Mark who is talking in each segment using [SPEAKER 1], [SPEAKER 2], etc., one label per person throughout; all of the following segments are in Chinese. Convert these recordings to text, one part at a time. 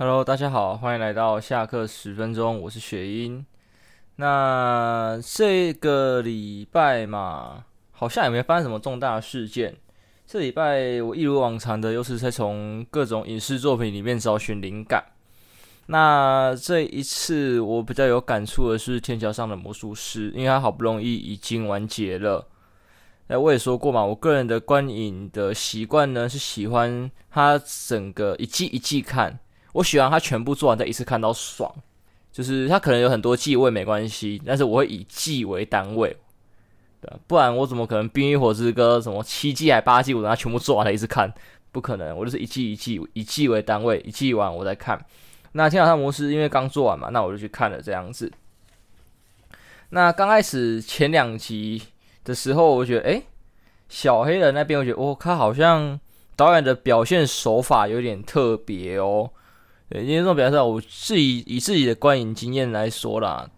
[SPEAKER 1] Hello，大家好，欢迎来到下课十分钟，我是雪英。那这个礼拜嘛，好像也没发生什么重大事件。这礼拜我一如往常的，又是在从各种影视作品里面找寻灵感。那这一次我比较有感触的是《天桥上的魔术师》，因为它好不容易已经完结了。哎，我也说过嘛，我个人的观影的习惯呢，是喜欢它整个一季一季看。我喜欢他全部做完再一次看到爽，就是它可能有很多季我也没关系，但是我会以季为单位，对，不然我怎么可能《冰与火之歌》什么七季还八季，我等它全部做完了一次看，不可能，我就是一季一季以季为单位，一季完我再看。那《天桥上魔术师》因为刚做完嘛，那我就去看了这样子。那刚开始前两集的时候，我觉得，诶，小黑人那边，我觉得，哦，他好像导演的表现手法有点特别哦。对，因为这种表现，我自己以自己的观影经验来说啦，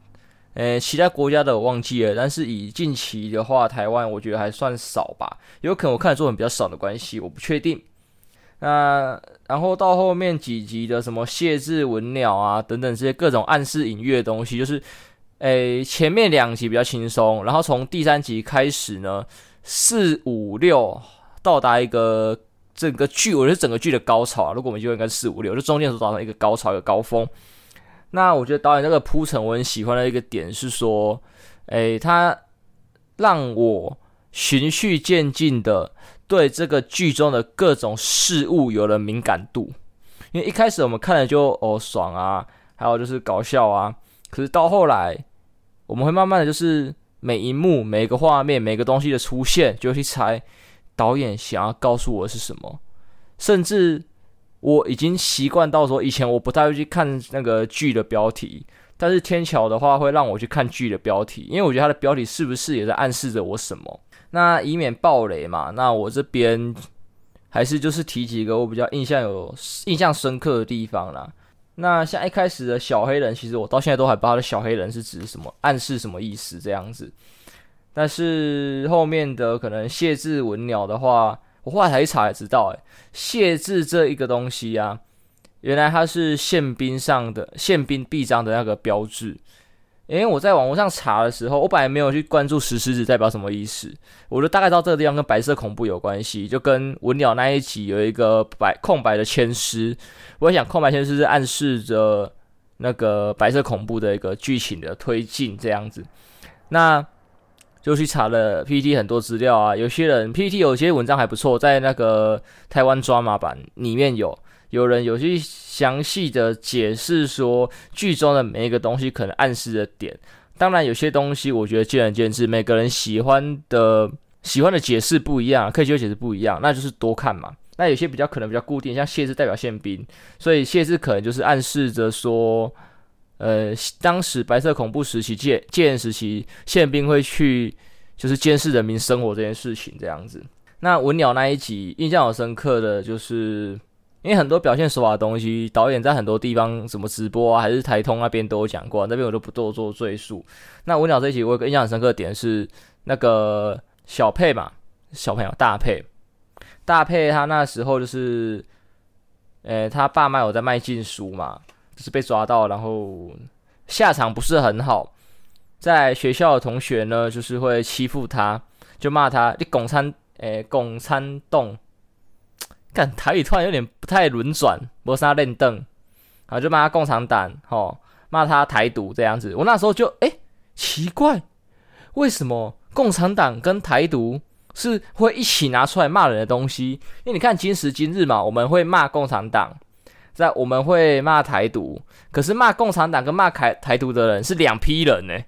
[SPEAKER 1] 诶，其他国家的我忘记了，但是以近期的话，台湾我觉得还算少吧，有可能我看的作品比较少的关系，我不确定。那然后到后面几集的什么谢字文鸟啊等等这些各种暗示隐喻的东西，就是，诶，前面两集比较轻松，然后从第三集开始呢，四五六到达一个。整个剧，我觉得整个剧的高潮啊，如果我们就应该四五六，就中间所造成一个高潮，一个高峰。那我觉得导演那个铺陈，我很喜欢的一个点是说，诶，他让我循序渐进的对这个剧中的各种事物有了敏感度。因为一开始我们看了就哦爽啊，还有就是搞笑啊，可是到后来，我们会慢慢的就是每一幕、每个画面、每个东西的出现，就去猜。导演想要告诉我是什么？甚至我已经习惯到说，以前我不太会去看那个剧的标题，但是天桥的话会让我去看剧的标题，因为我觉得它的标题是不是也在暗示着我什么？那以免爆雷嘛，那我这边还是就是提几个我比较印象有印象深刻的地方啦。那像一开始的小黑人，其实我到现在都还不知道的小黑人是指什么，暗示什么意思这样子。但是后面的可能谢字文鸟的话，我后来才一查才知道，哎，谢字这一个东西啊，原来它是宪兵上的宪兵臂章的那个标志。因为我在网络上查的时候，我本来没有去关注石狮子代表什么意思，我就大概知道这个地方跟白色恐怖有关系，就跟文鸟那一集有一个白空白的签诗，我想空白签诗是暗示着那个白色恐怖的一个剧情的推进这样子。那就去查了 PPT 很多资料啊，有些人 PPT 有些文章还不错，在那个台湾抓马版里面有有人有去详细的解释说剧中的每一个东西可能暗示的点。当然有些东西我觉得见仁见智，每个人喜欢的喜欢的解释不一样，可以就解释不一样，那就是多看嘛。那有些比较可能比较固定，像谢字代表宪兵，所以谢字可能就是暗示着说。呃，当时白色恐怖时期、戒戒严时期，宪兵会去就是监视人民生活这件事情这样子。那文鸟那一集印象很深刻的就是，因为很多表现手法的东西，导演在很多地方什么直播啊，还是台通那边都有讲过，那边我就不多做赘述。那文鸟这一集我有个印象很深刻的点是，那个小佩嘛，小朋友大佩，大佩他那时候就是，呃，他爸妈有在卖禁书嘛。就是被抓到，然后下场不是很好，在学校的同学呢，就是会欺负他，就骂他你共产诶共产党，看台语突然有点不太轮转，没啥练凳，然后就骂他共产党，吼骂他台独这样子。我那时候就诶奇怪，为什么共产党跟台独是会一起拿出来骂人的东西？因为你看今时今日嘛，我们会骂共产党。在我们会骂台独，可是骂共产党跟骂台台独的人是两批人呢。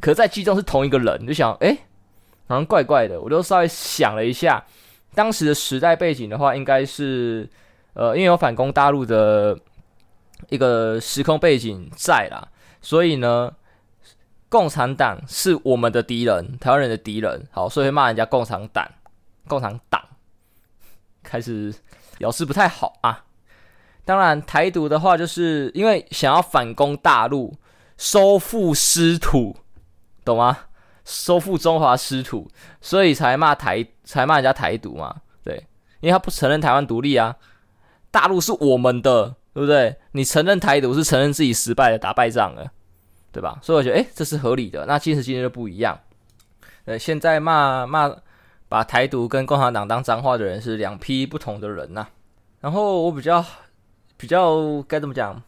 [SPEAKER 1] 可是在剧中是同一个人，就想，哎、好像怪怪的。我就稍微想了一下，当时的时代背景的话，应该是，呃，因为有反攻大陆的一个时空背景在啦，所以呢，共产党是我们的敌人，台湾人的敌人。好，所以会骂人家共产党，共产党，开始表示不太好啊。当然，台独的话，就是因为想要反攻大陆，收复失土，懂吗？收复中华失土，所以才骂台，才骂人家台独嘛。对，因为他不承认台湾独立啊，大陆是我们的，对不对？你承认台独是承认自己失败了，打败仗了，对吧？所以我觉得，诶，这是合理的。那今时今日就不一样。呃，现在骂骂把台独跟共产党当脏话的人是两批不同的人呐、然后我比较比较该怎么讲？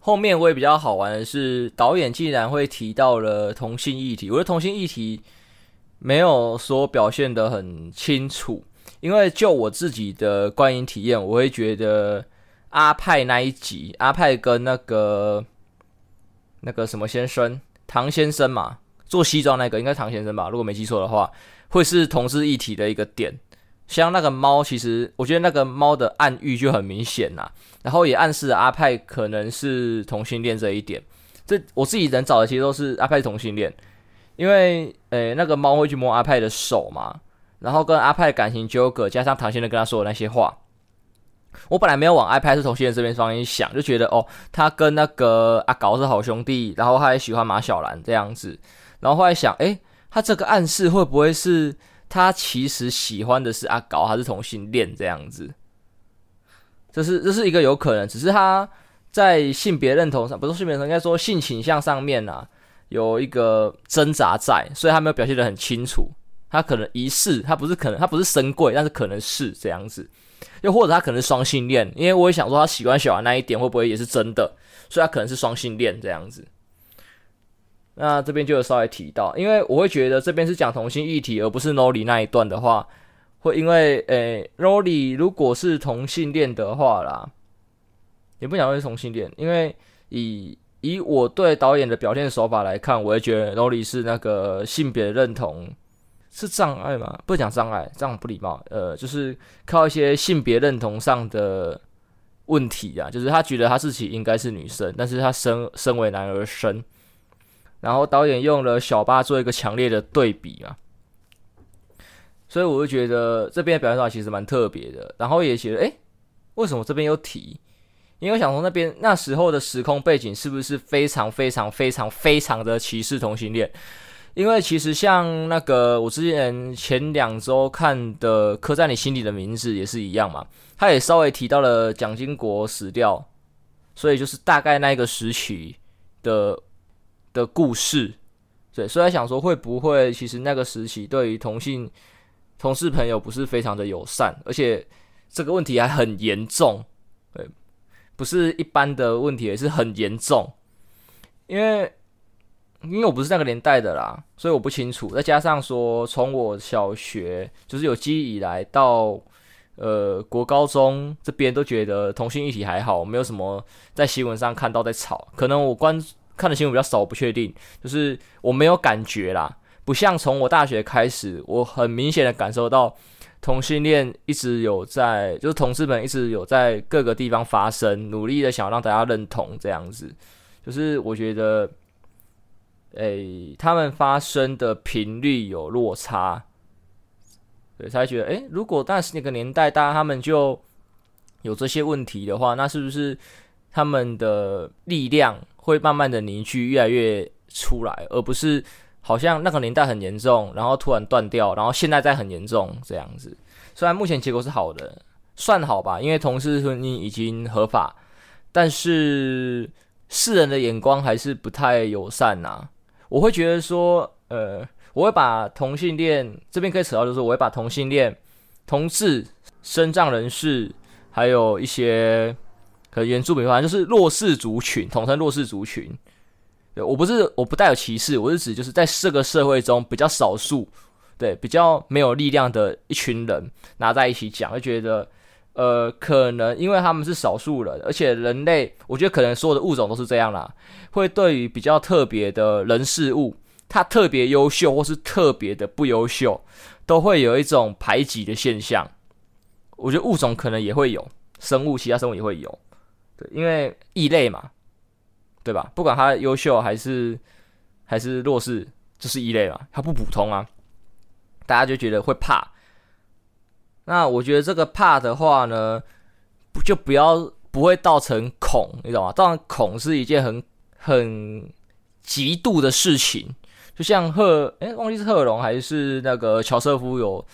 [SPEAKER 1] 后面我也比较好玩的是，导演竟然会提到了同性议题。我觉得同性议题没有说表现的很清楚，因为就我自己的观影体验，我会觉得。阿派那一集，阿派跟那个那个什么先生，唐先生嘛，做西装那个应该唐先生吧？如果没记错的话，会是同志议题的一个点。像那个猫，其实我觉得那个猫的暗喻就很明显啦，然后也暗示了阿派可能是同性恋这一点。这我自己能找的其实都是阿派同性恋，因为诶那个猫会去摸阿派的手嘛，然后跟阿派感情纠葛，加上唐先生跟他说的那些话。我本来没有往 iPad 是同性恋这边方面想，就觉得哦，他跟那个阿搞是好兄弟，然后他还喜欢马小兰这样子，然后后来想，诶，他这个暗示会不会是他其实喜欢的是阿搞，还是同性恋这样子？这是这是一个有可能，只是他在性别认同上，不是性别认同，应该说性倾向上面啊，有一个挣扎在，所以他没有表现的很清楚。他可能疑似，他不是可能，他不是神贵，但是可能是这样子。又或者他可能是双性恋，因为我也想说他喜欢小孩那一点会不会也是真的，所以他可能是双性恋这样子。那这边就有稍微提到，因为我会觉得这边是讲同性议题，而不是 Nori 那一段的话，会因为诶 Nori 如果是同性恋的话啦，也不想说是同性恋，因为以以我对导演的表现手法来看，我会觉得 Nori 是那个性别认同。是障碍吗？不讲障碍，这样不礼貌。呃，就是靠一些性别认同上的问题啊，就是他觉得他自己应该是女生，但是他生身为男儿身。然后导演用了小八做一个强烈的对比嘛，所以我就觉得这边的表现手法其实蛮特别的。然后也觉得，诶，为什么这边有提？因为想说那边那时候的时空背景是不是非常非常非常非常的歧视同性恋？因为其实像那个我之前前两周看的《刻在你心底的名字》也是一样嘛，他也稍微提到了蒋经国死掉，所以就是大概那个时期的的故事，对，所以想说会不会其实那个时期对于同性同事朋友不是非常的友善，而且这个问题还很严重，对，不是一般的问题，也是很严重，因为。因为我不是那个年代的啦，所以我不清楚。再加上说，从我小学就是有记忆以来到呃国高中这边，都觉得同性议题还好，没有什么在新闻上看到在吵。可能我关看的新闻比较少，不确定。就是我没有感觉啦，不像从我大学开始，我很明显的感受到同性恋一直有在，就是同志们一直有在各个地方发生，努力的想让大家认同这样子。就是我觉得。诶、他们发生的频率有落差，对，才觉得，诶、如果当时那个年代，大家他们就有这些问题的话，那是不是他们的力量会慢慢的凝聚，越来越出来，而不是好像那个年代很严重，然后突然断掉，然后现在再很严重这样子。虽然目前结果是好的，算好吧，因为同事婚姻已经合法，但是世人的眼光还是不太友善呐、我会觉得说，呃，我会把同性恋这边可以扯到，就是我会把同性恋、同志、身障人士，还有一些可原住民，反正就是弱势族群，统称弱势族群。对，我不是，我不带有歧视，我是指就是在这个社会中比较少数，对，比较没有力量的一群人拿在一起讲，会觉得。呃，可能因为他们是少数人，而且人类，我觉得可能所有的物种都是这样啦，会对于比较特别的人事物，他特别优秀或是特别的不优秀，都会有一种排挤的现象。我觉得物种可能也会有，生物，其他生物也会有，对，因为异类嘛，对吧？不管他优秀还是还是弱势，就是异类嘛，他不普通啊，大家就觉得会怕。那我觉得这个怕的话呢，不就不要不会造成恐，你懂吗？当然恐是一件很很极度的事情，就像贺哎、忘记是贺龙还是那个乔瑟夫有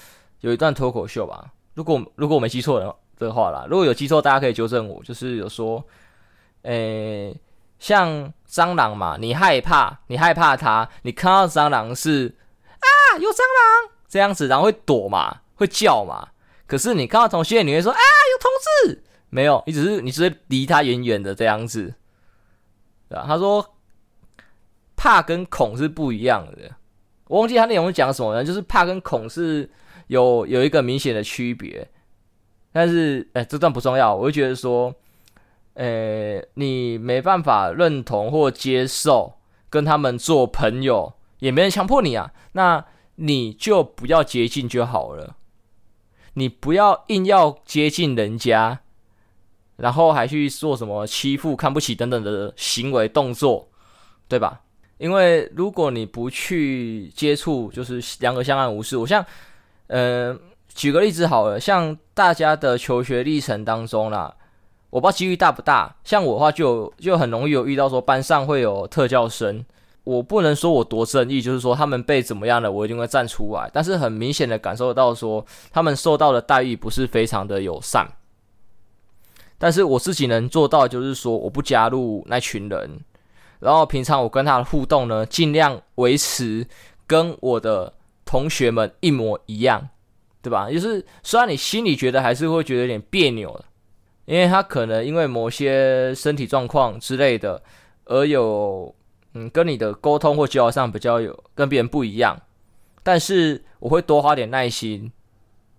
[SPEAKER 1] 有一段脱口秀吧？如果如果我没记错的话的话啦，如果有记错，大家可以纠正我。就是有说，诶，像蟑螂嘛，你害怕，你害怕它，你看到蟑螂是啊，有蟑螂这样子，然后会躲嘛，会叫嘛。可是你看到同性，你会说啊，有同志，没有，你只是你只是离他远远的这样子，对吧？他说怕跟恐是不一样的，我忘记他内容是讲什么了，就是怕跟恐是有有一个明显的区别，但是哎，这段不重要，我就觉得说，呃，你没办法认同或接受跟他们做朋友，也没人强迫你啊，那你就不要接近就好了。你不要硬要接近人家，然后还去做什么欺负、看不起等等的行为动作，对吧？因为如果你不去接触，就是两个相安无事。我像，呃，举个例子好了，像大家的求学历程当中啦，我不知道几率大不大。像我的话就，就很容易有遇到说班上会有特教生。我不能说我多正义，就是说他们被怎么样了，我一定会站出来。但是很明显的感受到说，他们受到的待遇不是非常的友善。但是我自己能做到，就是说我不加入那群人，然后平常我跟他的互动呢，尽量维持跟我的同学们一模一样，对吧？就是虽然你心里觉得还是会觉得有点别扭，因为他可能因为某些身体状况之类的而有。嗯，跟你的沟通或交流上比较有跟别人不一样，但是我会多花点耐心，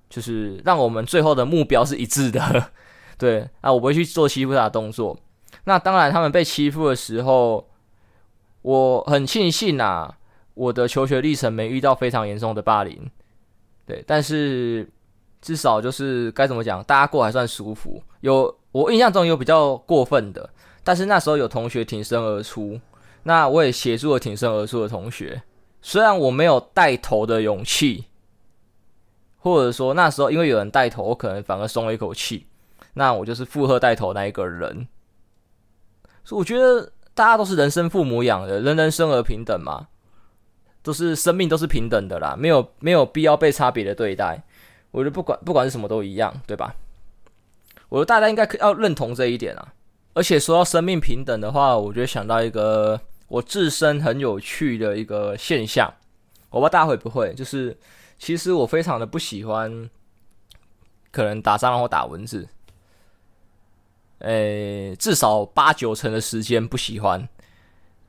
[SPEAKER 1] 就是让我们最后的目标是一致的。对，啊，我不会去做欺负他的动作。那当然，他们被欺负的时候，我很庆幸啊，我的求学历程没遇到非常严重的霸凌。对，但是至少就是该怎么讲，大家过还算舒服。有我印象中有比较过分的，但是那时候有同学挺身而出。那我也协助了挺身而出的同学，虽然我没有带头的勇气，或者说那时候因为有人带头，我可能反而松了一口气。那我就是附和带头那一个人，所以我觉得大家都是人生父母养的，人人生而平等嘛，都是生命都是平等的啦，没有没有必要被差别的对待。我觉得不管不管是什么都一样，对吧？我觉得大家应该要认同这一点啊。而且说到生命平等的话，我觉得想到一个。我自身很有趣的一个现象，我不知道大家会不会，就是其实我非常的不喜欢，可能打蟑螂或打蚊子，诶，至少八九成的时间不喜欢。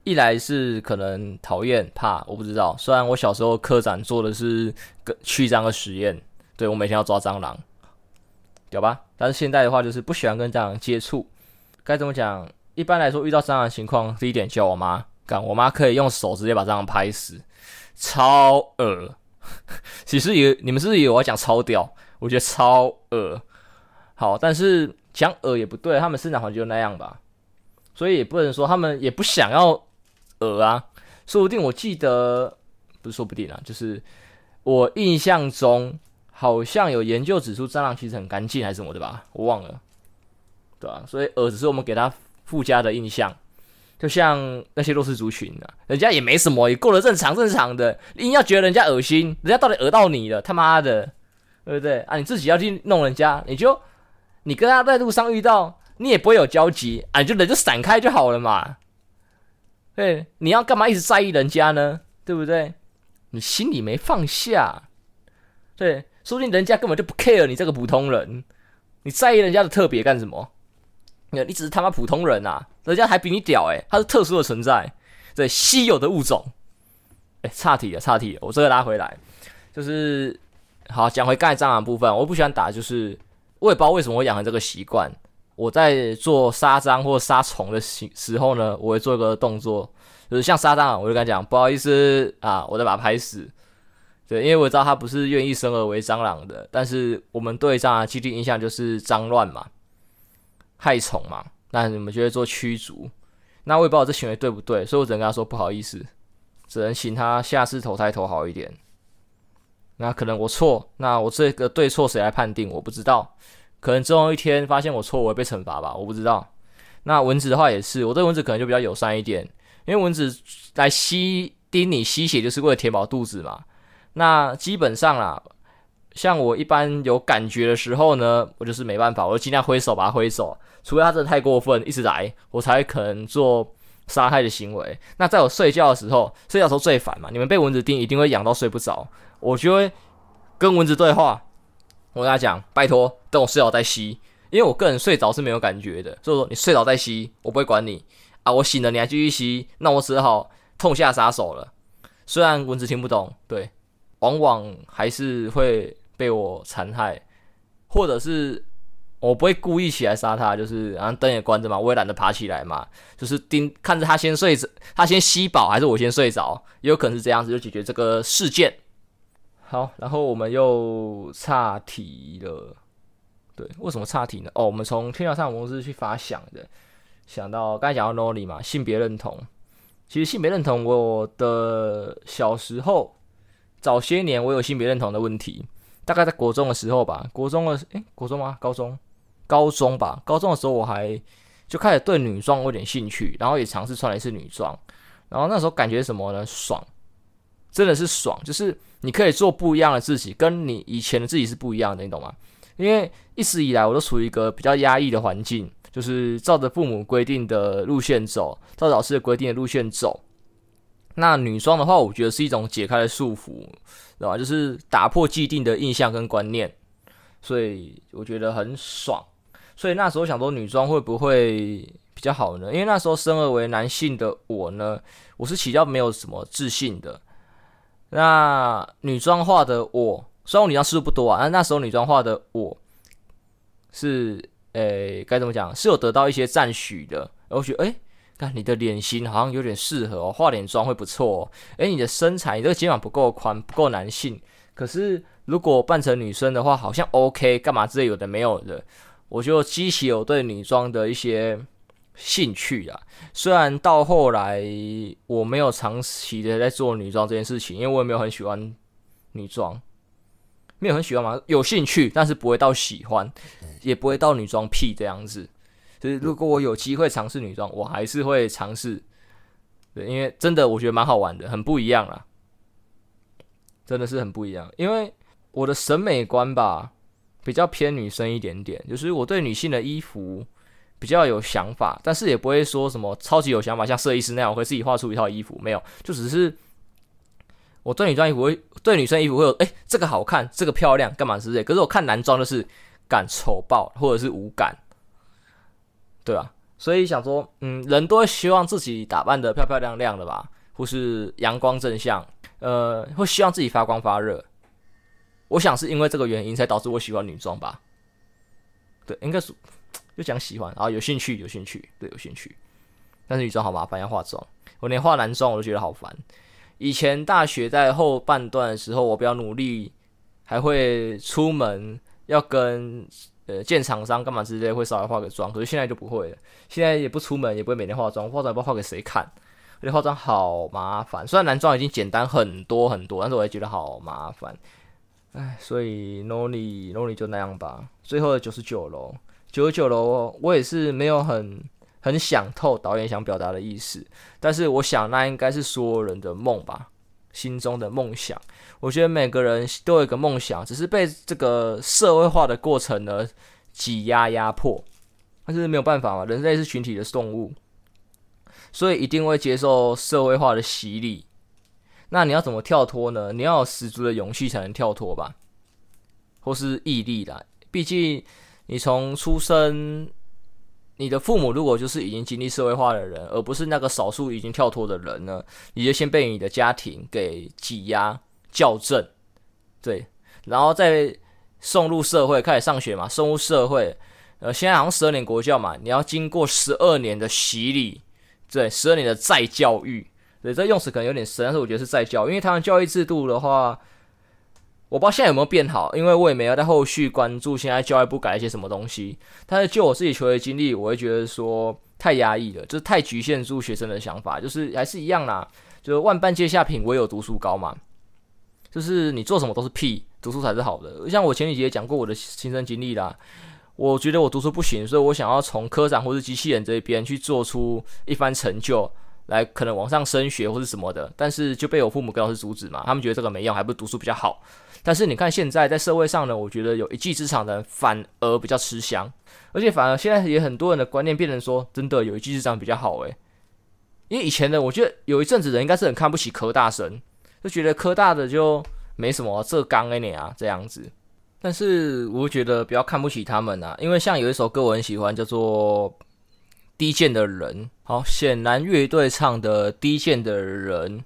[SPEAKER 1] 一来是可能讨厌怕，我不知道。虽然我小时候科展做的是个驱蟑的实验，对，我每天要抓蟑螂，屌吧？但是现在的话，就是不喜欢跟蟑螂接触。该怎么讲？一般来说，遇到蟑螂的情况，第一点叫我妈。干，我妈可以用手直接把蟑螂拍死，超恶。其实也，你们是不是以为我要讲超屌？我觉得超恶。好，但是讲恶也不对，他们生长环境就那样吧，所以也不能说他们也不想要恶啊。说不定我记得，不是说不定啊，就是我印象中好像有研究指出蟑螂其实很干净还是什么的吧，我忘了，对吧、所以恶只是我们给它附加的印象。就像那些弱势族群啊，人家也没什么，也过得正常正常的。硬要觉得人家恶心，人家到底讹到你了？他妈的，对不对啊？你自己要去弄人家，你就你跟他在路上遇到，你也不会有交集啊，你就人就闪开就好了嘛。对，你要干嘛一直在意人家呢？对不对？你心里没放下，对，说不定人家根本就不 care 你这个普通人，你在意人家的特别干什么？你你只是他妈普通人啊，人家还比你屌诶，他是特殊的存在，对，稀有的物种。哎，岔题了，岔题了，我这个拉回来，就是好讲回刚才蟑螂部分，我不喜欢打，就是我也不知道为什么我养成这个习惯。我在做杀蟑或杀虫的时时候呢，我会做一个动作，就是像杀蟑螂，我就跟他讲不好意思啊，我再把它拍死。对，因为我知道他不是愿意生而为蟑螂的，但是我们对蟑螂的既定印象就是脏乱嘛。害虫嘛，那你们就会做驱逐，那我也不知道这行为对不对，所以我只能跟他说不好意思，只能请他下次投胎投好一点。那可能我错，那我这个对错谁来判定？我不知道，可能总有一天发现我错，我会被惩罚吧，我不知道。那蚊子的话也是，我对蚊子可能就比较友善一点，因为蚊子来吸叮你吸血就是为了填饱肚子嘛。那基本上啦，像我一般有感觉的时候呢，我就是没办法，我就尽量挥手把它挥走，除非他真的太过分，一直来，我才可能做杀害的行为。那在我睡觉的时候，睡觉的时候最烦嘛，你们被蚊子叮一定会痒到睡不着，我就会跟蚊子对话，我跟他讲，拜托，等我睡着再吸，因为我个人睡着是没有感觉的，所以说你睡着再吸，我不会管你啊，我醒了你还继续吸，那我只好痛下杀手了。虽然蚊子听不懂，对，往往还是会。被我残害，或者是我不会故意起来杀他，就是然后灯也关着嘛，我也懒得爬起来嘛，就是盯看着他先睡着，他先吸饱还是我先睡着，也有可能是这样子就解决这个事件。好，然后我们又岔题了，对，为什么岔题呢？哦，我们从天桥上的魔术师去发想的，想到刚才讲到 Noli 嘛，性别认同，其实性别认同，我的小时候早些年我有性别认同的问题。大概在国中的时候吧，国中的诶、国中吗？高中，高中吧。高中的时候我还就开始对女装有点兴趣，然后也尝试穿了一次女装。然后那时候感觉什么呢？爽，真的是爽，就是你可以做不一样的自己，跟你以前的自己是不一样的，你懂吗？因为一直以来我都处于一个比较压抑的环境，就是照着父母规定的路线走，照着老师的规定的路线走。那女装的话，我觉得是一种解开的束缚，对吧？就是打破既定的印象跟观念，所以我觉得很爽。所以那时候想说，女装会不会比较好呢？因为那时候生而为男性的我呢，我是比较没有什么自信的。那女装化的我，虽然我女装次数不多啊，但那时候女装化的我是，诶，该怎么讲？是有得到一些赞许的。我觉得，诶。看你的脸型好像有点适合哦，化点妆会不错哦。诶，你的身材，你这个肩膀不够宽，不够男性。可是如果扮成女生的话，好像 OK。干嘛之类有的没有的，我就激起我对女装的一些兴趣啊。虽然到后来我没有长期的在做女装这件事情，因为我也没有很喜欢女装，没有很喜欢嘛，有兴趣，但是不会到喜欢，也不会到女装癖这样子。就是如果我有机会尝试女装，我还是会尝试，对，因为真的我觉得蛮好玩的，很不一样啊，真的是很不一样。因为我的审美观吧，比较偏女生一点点，就是我对女性的衣服比较有想法，但是也不会说什么超级有想法，像设计师那样我会自己画出一套衣服，没有，就只是我对女装衣服会对女生衣服会有哎、这个好看，这个漂亮，干嘛之类。可是我看男装就是感丑爆或者是无感。对啊，所以想说，嗯，人都会希望自己打扮得漂漂亮亮的吧，或是阳光正向，呃，会希望自己发光发热。我想是因为这个原因才导致我喜欢女装吧。对，应该是就讲喜欢啊，有兴趣，有兴趣，对，有兴趣。但是女装好麻烦，要化妆，我连化男装我都觉得好烦。以前大学在后半段的时候，我比较努力，还会出门要跟。呃，见厂商干嘛之类会稍微化个妆，可是现在就不会了。现在也不出门，也不会每天化妆，化妆也不知道化给谁看，而且化妆好麻烦。虽然男装已经简单很多很多，但是我也觉得好麻烦。唉，所以 Noli Noli 就那样吧。最后的九十九楼，九九楼，我也是没有很很想透导演想表达的意思，但是我想那应该是所有人的梦吧。心中的梦想，我觉得每个人都有一个梦想，只是被这个社会化的过程呢挤压压迫，但是没有办法嘛，人类是群体的动物，所以一定会接受社会化的洗礼。那你要怎么跳脱呢？你要有十足的勇气才能跳脱吧，或是毅力啦。毕竟你从出生。你的父母如果就是已经经历社会化的人，而不是那个少数已经跳脱的人呢，你就先被你的家庭给挤压、校正，对，然后再送入社会，开始上学嘛，送入社会，呃，现在好像十二年国教嘛，你要经过十二年的洗礼，对，十二年的再教育，对，这用词可能有点深，但是我觉得是再教，因为他们教育制度的话。我不知道现在有没有变好，因为我也没有在后续关注现在教育部改一些什么东西。但是就我自己求学经历，我会觉得说太压抑了，就是太局限住学生的想法，就是还是一样啦，就是万般皆下品，唯有读书高嘛。就是你做什么都是屁，读书才是好的。像我前几集也讲过我的亲身经历啦，我觉得我读书不行，所以我想要从科长或是机器人这一边去做出一番成就。来，可能往上升学或是什么的，但是就被我父母跟老师阻止嘛。他们觉得这个没用，还不如读书比较好。但是你看现在在社会上呢，我觉得有一技之长的人反而比较吃香，而且反而现在也很多人的观念变成说，真的有一技之长比较好诶。因为以前的我觉得有一阵子人应该是很看不起科大生，就觉得科大的就没什么这刚哎你啊这样子。但是我觉得不要看不起他们啊，因为像有一首歌我很喜欢，叫做《低贱的人》。好，显然乐队唱的《低贱的人》。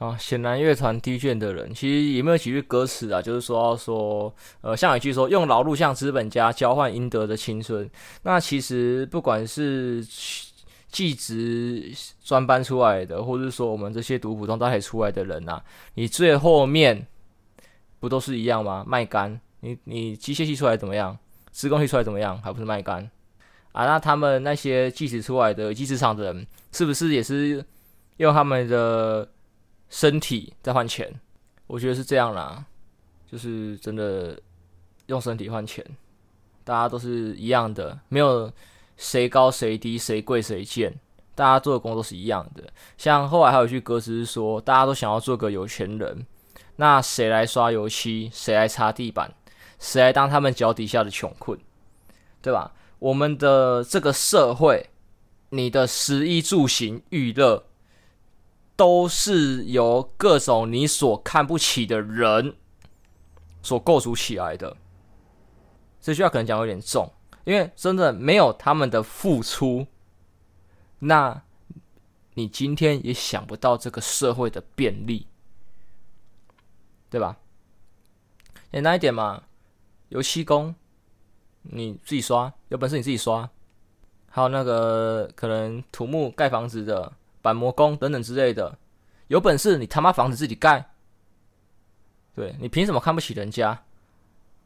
[SPEAKER 1] 啊，显然乐团《低贱的人》，其实有没有几句歌词啊？就是说说，呃，像有一句说，用劳碌向资本家交换应得的青春。那其实不管是技职专班出来的，或者是说我们这些读普通大学出来的人呐、啊，你最后面不都是一样吗？卖干。你你机械系出来怎么样？施工系出来怎么样？还不是卖干啊？那他们那些技职出来的技职场的人，是不是也是用他们的身体在换钱？我觉得是这样啦，就是真的用身体换钱，大家都是一样的，没有谁高谁低，谁贵谁贱，大家做的工作是一样的。像后来还有一句歌词是说，大家都想要做个有钱人，那谁来刷油漆？谁来擦地板？谁来当他们脚底下的穷困，对吧？我们的这个社会，你的食衣住行娱乐，都是由各种你所看不起的人所构筑起来的。这句话可能讲有点重，因为真的没有他们的付出，那你今天也想不到这个社会的便利，对吧？简单一点嘛。油漆工，你自己刷，有本事你自己刷。还有那个可能土木盖房子的板模工等等之类的，有本事你他妈房子自己盖。对，你凭什么看不起人家？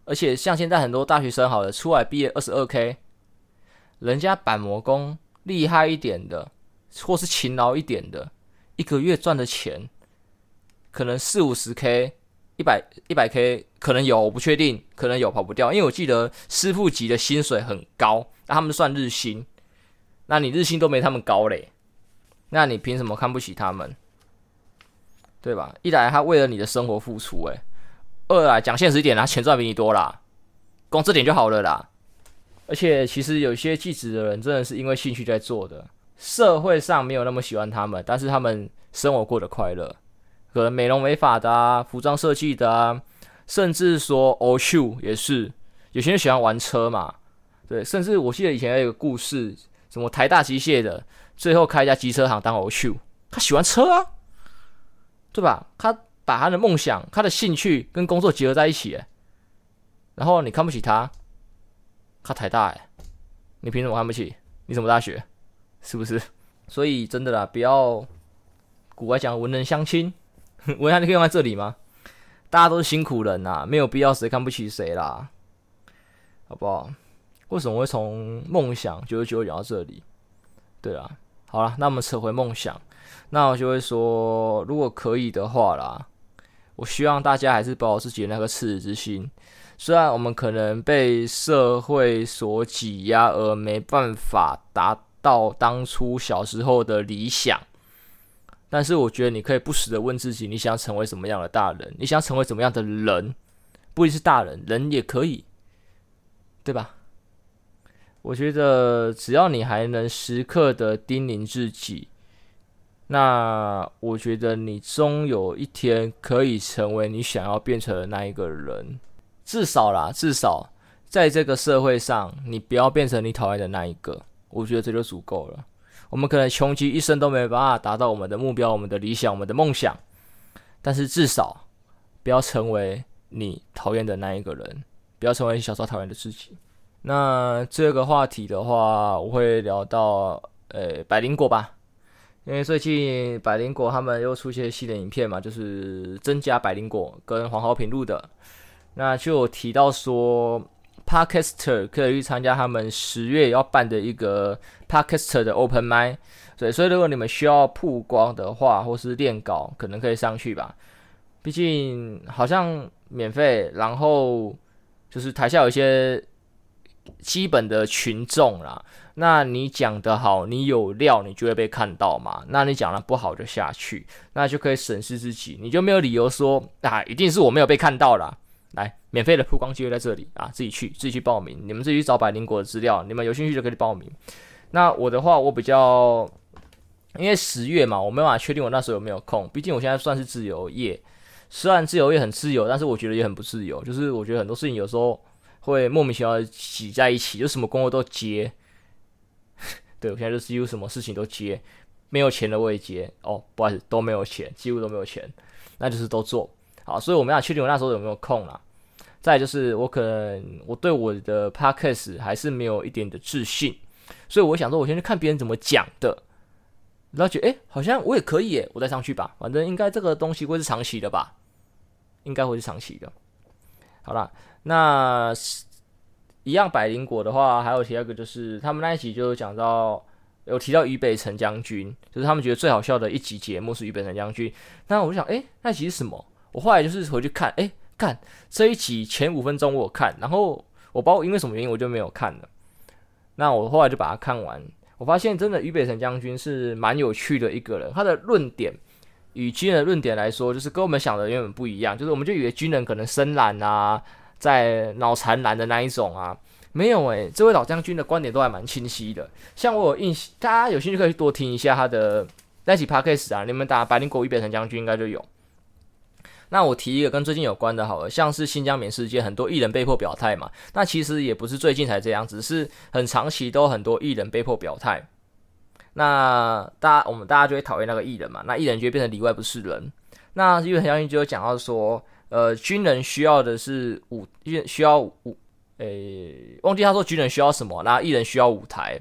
[SPEAKER 1] 而且像现在很多大学生，好了，出来毕业二十二 K，人家板模工厉害一点的，或是勤劳一点的，一个月赚的钱可能四五十 K。一百一百 K 可能有，我不确定，可能有跑不掉，因为我记得师傅级的薪水很高，那他们算日薪，那你日薪都没他们高嘞，那你凭什么看不起他们？对吧？一来他为了你的生活付出，诶，二来讲现实一点，他钱赚比你多啦，光这点就好了啦。而且其实有些技职的人真的是因为兴趣在做的，社会上没有那么喜欢他们，但是他们生活过得快乐。可能美容美发的啊，服装设计的啊，甚至说偶秀也是。有些人喜欢玩车嘛，对，甚至我记得以前有一个故事，什么台大机械的，最后开一家机车行当偶秀，他喜欢车啊，对吧？他把他的梦想、他的兴趣跟工作结合在一起，然后你看不起他，他台大哎，你凭什么看不起？你什么大学？是不是？所以真的啦，不要古外讲文人相轻。我想你可以用在这里吗？大家都是辛苦人呐、没有必要谁看不起谁啦，好不好？为什么会从梦想九十九聊到这里？对啊，好了，那我们扯回梦想，那我就会说，如果可以的话啦，我希望大家还是保有自己的那颗赤子之心。虽然我们可能被社会所挤压，而没办法达到当初小时候的理想。但是我觉得你可以不时的问自己，你想成为什么样的大人？你想成为什么样的人？不一定是大人，人也可以，对吧？我觉得只要你还能时刻的叮咛自己，那我觉得你终有一天可以成为你想要变成的那一个人。至少啦，至少在这个社会上，你不要变成你讨厌的那一个。我觉得这就足够了。我们可能穷极一生都没办法达到我们的目标、我们的理想、我们的梦想，但是至少不要成为你讨厌的那一个人，不要成为小时候讨厌的自己。那这个话题的话，我会聊到呃百灵果吧，因为最近百灵果他们又出现系列影片嘛，就是真假百灵果跟黄豪平录的，那就有提到说。Podcaster 可以去参加他们十月要办的一个 Podcaster 的 Open Mic，对，所以如果你们需要曝光的话，或是练稿，可能可以上去吧。毕竟好像免费，然后就是台下有一些基本的群众啦。那你讲得好，你有料，你就会被看到嘛。那你讲得不好就下去，那就可以审视自己，你就没有理由说啊，一定是我没有被看到啦。来，免费的曝光机会在这里啊，自己去自己去报名，你们自己去找百灵果的资料，你们有兴趣就可以报名。那我的话，我比较因为十月嘛，我没办法确定我那时候有没有空，毕竟我现在算是自由业，虽然自由业很自由，但是我觉得也很不自由，就是我觉得很多事情有时候会莫名其妙的挤在一起，就什么工作都接。对，我现在就是几乎什么事情都接，没有钱的我也接哦，不好意思，都没有钱，几乎都没有钱，那就是都做。好，所以我们要确定我那时候有没有空啦。再就是我可能我对我的 podcast 还是没有一点的自信，所以我想说，我先去看别人怎么讲的，然后觉得诶，好像我也可以耶，我再上去吧，反正应该这个东西会是长期的吧，应该会是长期的。好啦，那一样百灵果的话，还有第二个就是他们那一集就讲到有提到于北辰将军，就是他们觉得最好笑的一集节目是于北辰将军。那我就想，诶，那集是什么？我后来就是回去看，诶，看这一集前五分钟我有看，然后我不知道因为什么原因我就没有看了。那我后来就把它看完，我发现真的于北辰将军是蛮有趣的一个人，他的论点与军人论点来说，就是跟我们想的有点不一样，就是我们就以为军人可能深蓝啊，在脑残男的那一种啊，没有诶、这位老将军的观点都还蛮清晰的。像我有印象，大家有兴趣可以多听一下他的那集 podcast 啊，你们打白灵果于北辰将军应该就有。那我提一个跟最近有关的，好了，像是新疆棉事件，很多艺人被迫表态嘛。那其实也不是最近才这样，只是很长期都很多艺人被迫表态。那大家我们大家就会讨厌那个艺人嘛，那艺人就会变成里外不是人。那因为很相信就有讲到说，呃，军人需要的是舞，需要舞，诶、忘记他说军人需要什么，那艺人需要舞台，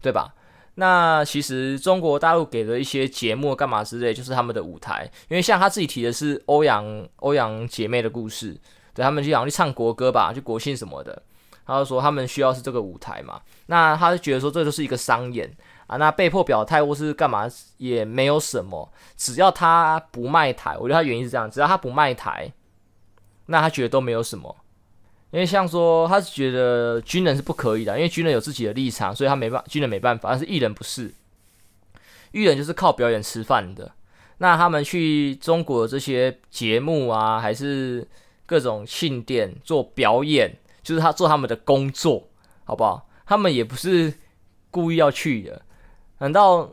[SPEAKER 1] 对吧？那其实中国大陆给的一些节目干嘛之类，就是他们的舞台。因为像他自己提的是欧阳欧阳姐妹的故事，对，他们就想去唱国歌吧，就国庆什么的。他就说他们需要是这个舞台嘛。那他就觉得说这就是一个商演啊。那被迫表态或是干嘛也没有什么，只要他不卖台，我觉得他原因是这样，只要他不卖台，那他觉得都没有什么。因为像说，他是觉得军人是不可以的，因为军人有自己的立场，所以他没办，军人没办法。但是艺人不是，艺人就是靠表演吃饭的。那他们去中国这些节目啊，还是各种庆典做表演，就是他做他们的工作，好不好？他们也不是故意要去的。难道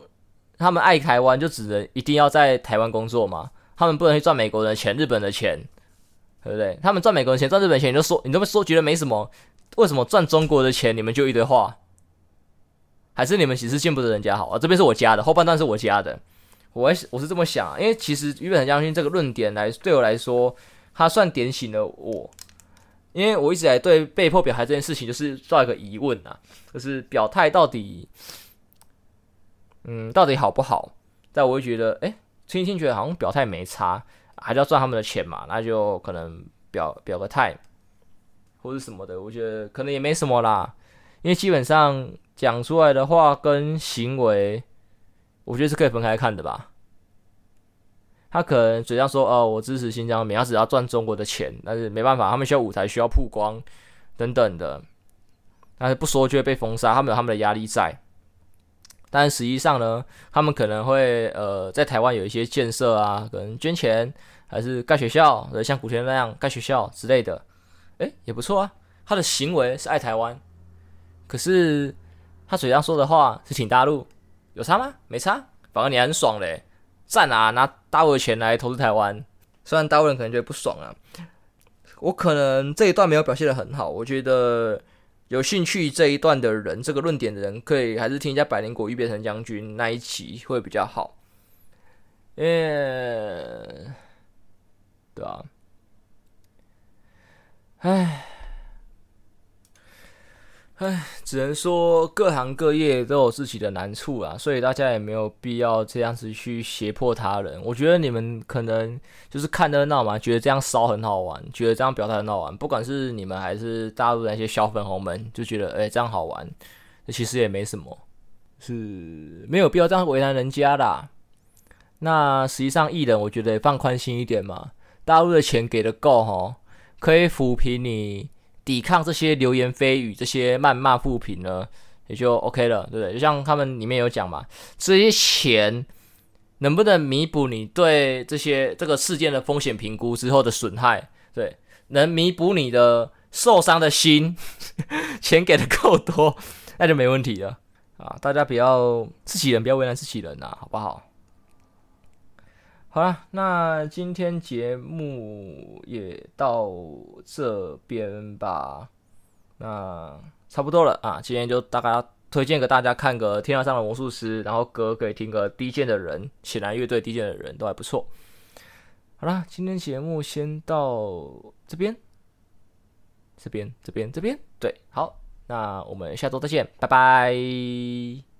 [SPEAKER 1] 他们爱台湾就只能一定要在台湾工作吗？他们不能去赚美国人的钱、日本的钱？对不对？他们赚美国人钱，赚日本钱，你就说，你都会说觉得没什么。为什么赚中国的钱，你们就一堆话？还是你们其实见不得人家好啊？这边是我加的，后半段是我加的。我我是这么想，因为其实日本将军这个论点来对我来说，他算点醒了我。因为我一直来对被迫表态这件事情就是做一个疑问啊，就是表态到底，嗯，到底好不好？但我会觉得，哎，听听觉得好像表态没差。还是要赚他们的钱嘛，那就可能表表个态，或者什么的，我觉得可能也没什么啦，因为基本上讲出来的话跟行为，我觉得是可以分开看的吧。他可能嘴上说哦，我支持新疆棉，他只要赚中国的钱，但是没办法，他们需要舞台，需要曝光等等的，但是不说就会被封杀，他们有他们的压力在。但实际上呢，他们可能会呃在台湾有一些建设啊，可能捐钱。还是盖学校，像古天那样盖学校之类的，诶，也不错啊。他的行为是爱台湾，可是他嘴上说的话是挺大陆，有差吗？没差，反而你很爽嘞，赞啊！拿大陆的钱来投资台湾，虽然大陆人可能觉得不爽啊。我可能这一段没有表现得很好，我觉得有兴趣这一段的人，这个论点的人，可以还是听一下百灵果玉变成将军那一期会比较好，因为。对啊，唉，唉，只能说各行各业都有自己的难处啊，所以大家也没有必要这样子去胁迫他人。我觉得你们可能就是看热闹嘛，觉得这样骚很好玩，觉得这样表态很好玩。不管是你们还是大陆那些小粉红们，就觉得哎，这样好玩，其实也没什么，是没有必要这样为难人家啦。那实际上艺人，我觉得放宽心一点嘛。大陆的钱给的够哈，可以抚平你抵抗这些流言蜚语、这些谩骂负评呢，也就 OK 了，对不对？就像他们里面有讲嘛，这些钱能不能弥补你对这些这个事件的风险评估之后的损害？对，能弥补你的受伤的心，钱给的够多，那就没问题了啊！大家不要自己人，不要为难自己人呐，好不好？好了，那今天节目也到这边吧，那差不多了啊！今天就大概推荐给大家看个《天上的魔术师》，然后歌可以听个《低贱的人》，显然乐队《低贱的人》都还不错。好啦，今天节目先到这边，这边，这边，这边，对，好，那我们下周再见，拜拜。